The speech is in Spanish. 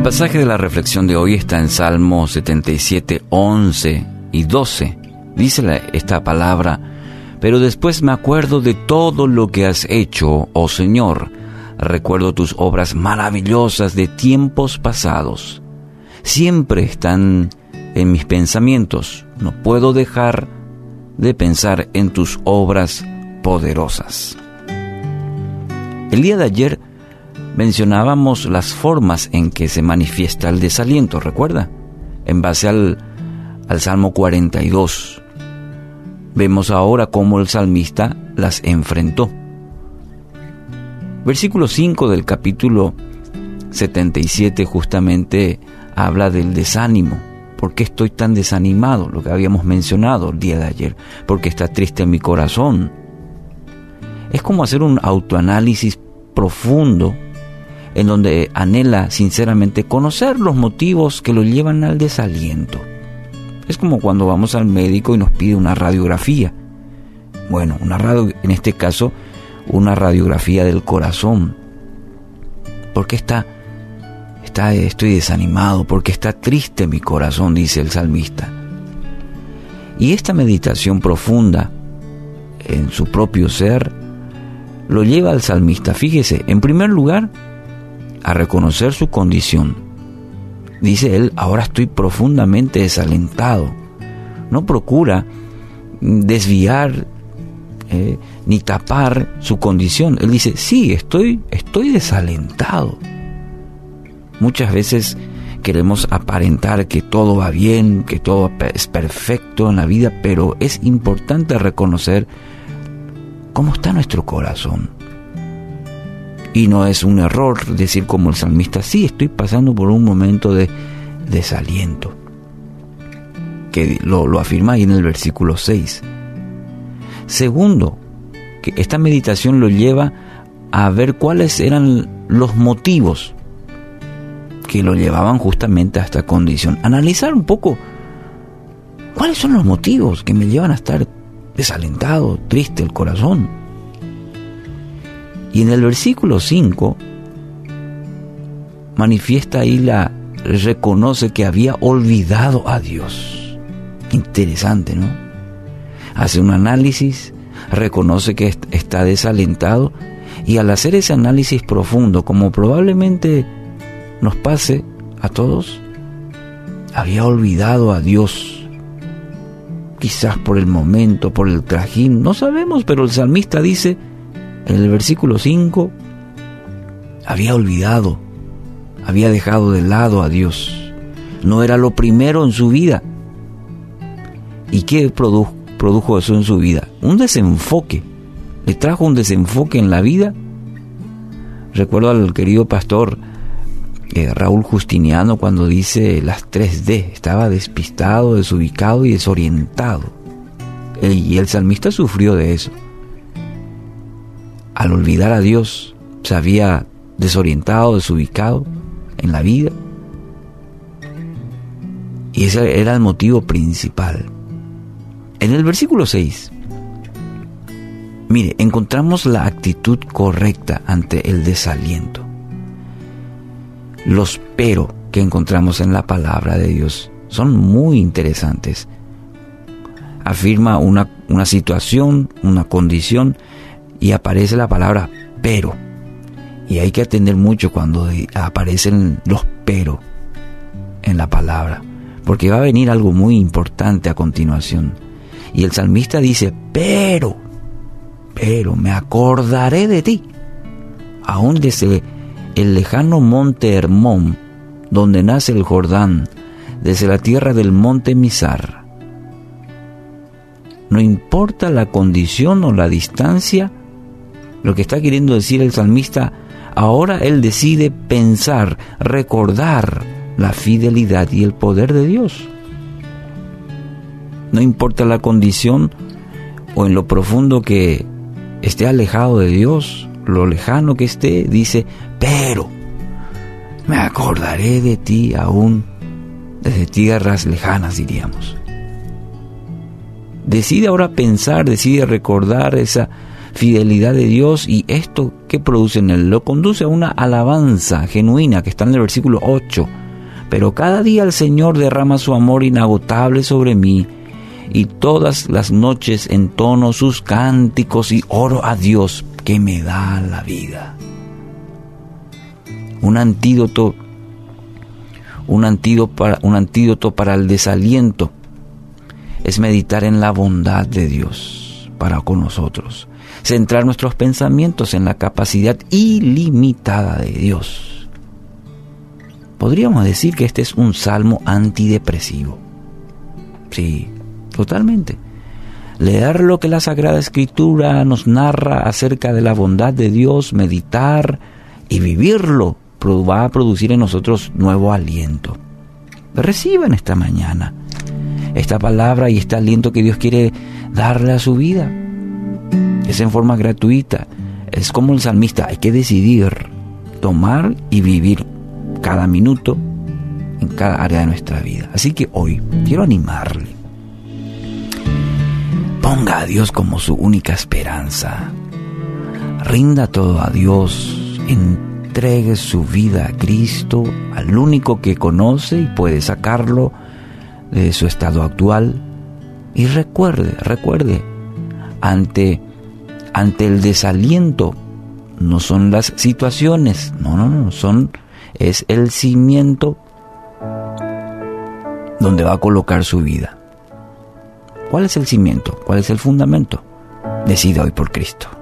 El pasaje de la reflexión de hoy está en Salmo 77, 11 y 12. Dice esta palabra, pero después me acuerdo de todo lo que has hecho, oh Señor. Recuerdo tus obras maravillosas de tiempos pasados. Siempre están en mis pensamientos. No puedo dejar de pensar en tus obras poderosas. El día de ayer mencionábamos las formas en que se manifiesta el desaliento, ¿recuerda? En base al, al Salmo 42. Vemos ahora cómo el salmista las enfrentó. Versículo 5 del capítulo 77 justamente habla del desánimo. ¿Por qué estoy tan desanimado? Lo que habíamos mencionado el día de ayer. Porque está triste mi corazón. Es como hacer un autoanálisis profundo en donde anhela sinceramente conocer los motivos que lo llevan al desaliento. Es como cuando vamos al médico y nos pide una radiografía. Bueno, una radio, en este caso, una radiografía del corazón. Porque está, está, estoy desanimado, porque está triste mi corazón, dice el salmista. Y esta meditación profunda en su propio ser lo lleva al salmista, fíjese, en primer lugar, a reconocer su condición. Dice él, ahora estoy profundamente desalentado. No procura desviar eh, ni tapar su condición. Él dice, sí, estoy, estoy desalentado. Muchas veces queremos aparentar que todo va bien, que todo es perfecto en la vida, pero es importante reconocer cómo está nuestro corazón. Y no es un error decir como el salmista, sí, estoy pasando por un momento de desaliento. Que lo, lo afirma ahí en el versículo 6. Segundo, que esta meditación lo lleva a ver cuáles eran los motivos que lo llevaban justamente a esta condición. Analizar un poco cuáles son los motivos que me llevan a estar desalentado, triste el corazón. Y en el versículo 5 manifiesta ahí la, reconoce que había olvidado a Dios. Interesante, ¿no? Hace un análisis, reconoce que está desalentado y al hacer ese análisis profundo, como probablemente nos pase a todos, había olvidado a Dios. Quizás por el momento, por el trajín, no sabemos, pero el salmista dice, en el versículo 5, había olvidado, había dejado de lado a Dios. No era lo primero en su vida. ¿Y qué produjo, eso en su vida? Un desenfoque. Le trajo un desenfoque en la vida. Recuerdo al querido pastor eh, Raúl Justiniano cuando dice las 3D. Estaba despistado, desubicado y desorientado. Y el salmista sufrió de eso al olvidar a Dios, se había desorientado, desubicado en la vida. Y ese era el motivo principal. En el versículo 6, mire, encontramos la actitud correcta ante el desaliento. Los pero que encontramos en la palabra de Dios son muy interesantes. Afirma una, una situación, una condición, y aparece la palabra pero. Y hay que atender mucho cuando aparecen los pero en la palabra, porque va a venir algo muy importante a continuación. Y el salmista dice, pero, pero me acordaré de ti, aún desde el lejano monte Hermón, donde nace el Jordán, desde la tierra del monte Mizar. No importa la condición o la distancia, lo que está queriendo decir el salmista, ahora él decide pensar, recordar la fidelidad y el poder de Dios. No importa la condición o en lo profundo que esté alejado de Dios, lo lejano que esté, dice, pero me acordaré de ti aún desde tierras lejanas, diríamos. Decide ahora pensar, decide recordar esa fidelidad de Dios y esto que produce en él lo conduce a una alabanza genuina que está en el versículo 8. Pero cada día el Señor derrama su amor inagotable sobre mí y todas las noches entono sus cánticos y oro a Dios que me da la vida. Un antídoto, un antídoto para, un antídoto para el desaliento es meditar en la bondad de Dios para con nosotros, centrar nuestros pensamientos en la capacidad ilimitada de Dios. Podríamos decir que este es un salmo antidepresivo. Sí, totalmente. Leer lo que la Sagrada Escritura nos narra acerca de la bondad de Dios, meditar y vivirlo, va a producir en nosotros nuevo aliento. Reciban esta mañana esta palabra y este aliento que Dios quiere darle a su vida. Es en forma gratuita. Es como el salmista, hay que decidir tomar y vivir cada minuto en cada área de nuestra vida. Así que hoy quiero animarle. Ponga a Dios como su única esperanza. Rinda todo a Dios. Entregue su vida a Cristo, al único que conoce y puede sacarlo de su estado actual y recuerde, recuerde, ante, ante el desaliento no son las situaciones, no, no, no, son, es el cimiento donde va a colocar su vida. ¿Cuál es el cimiento? ¿Cuál es el fundamento? Decida hoy por Cristo.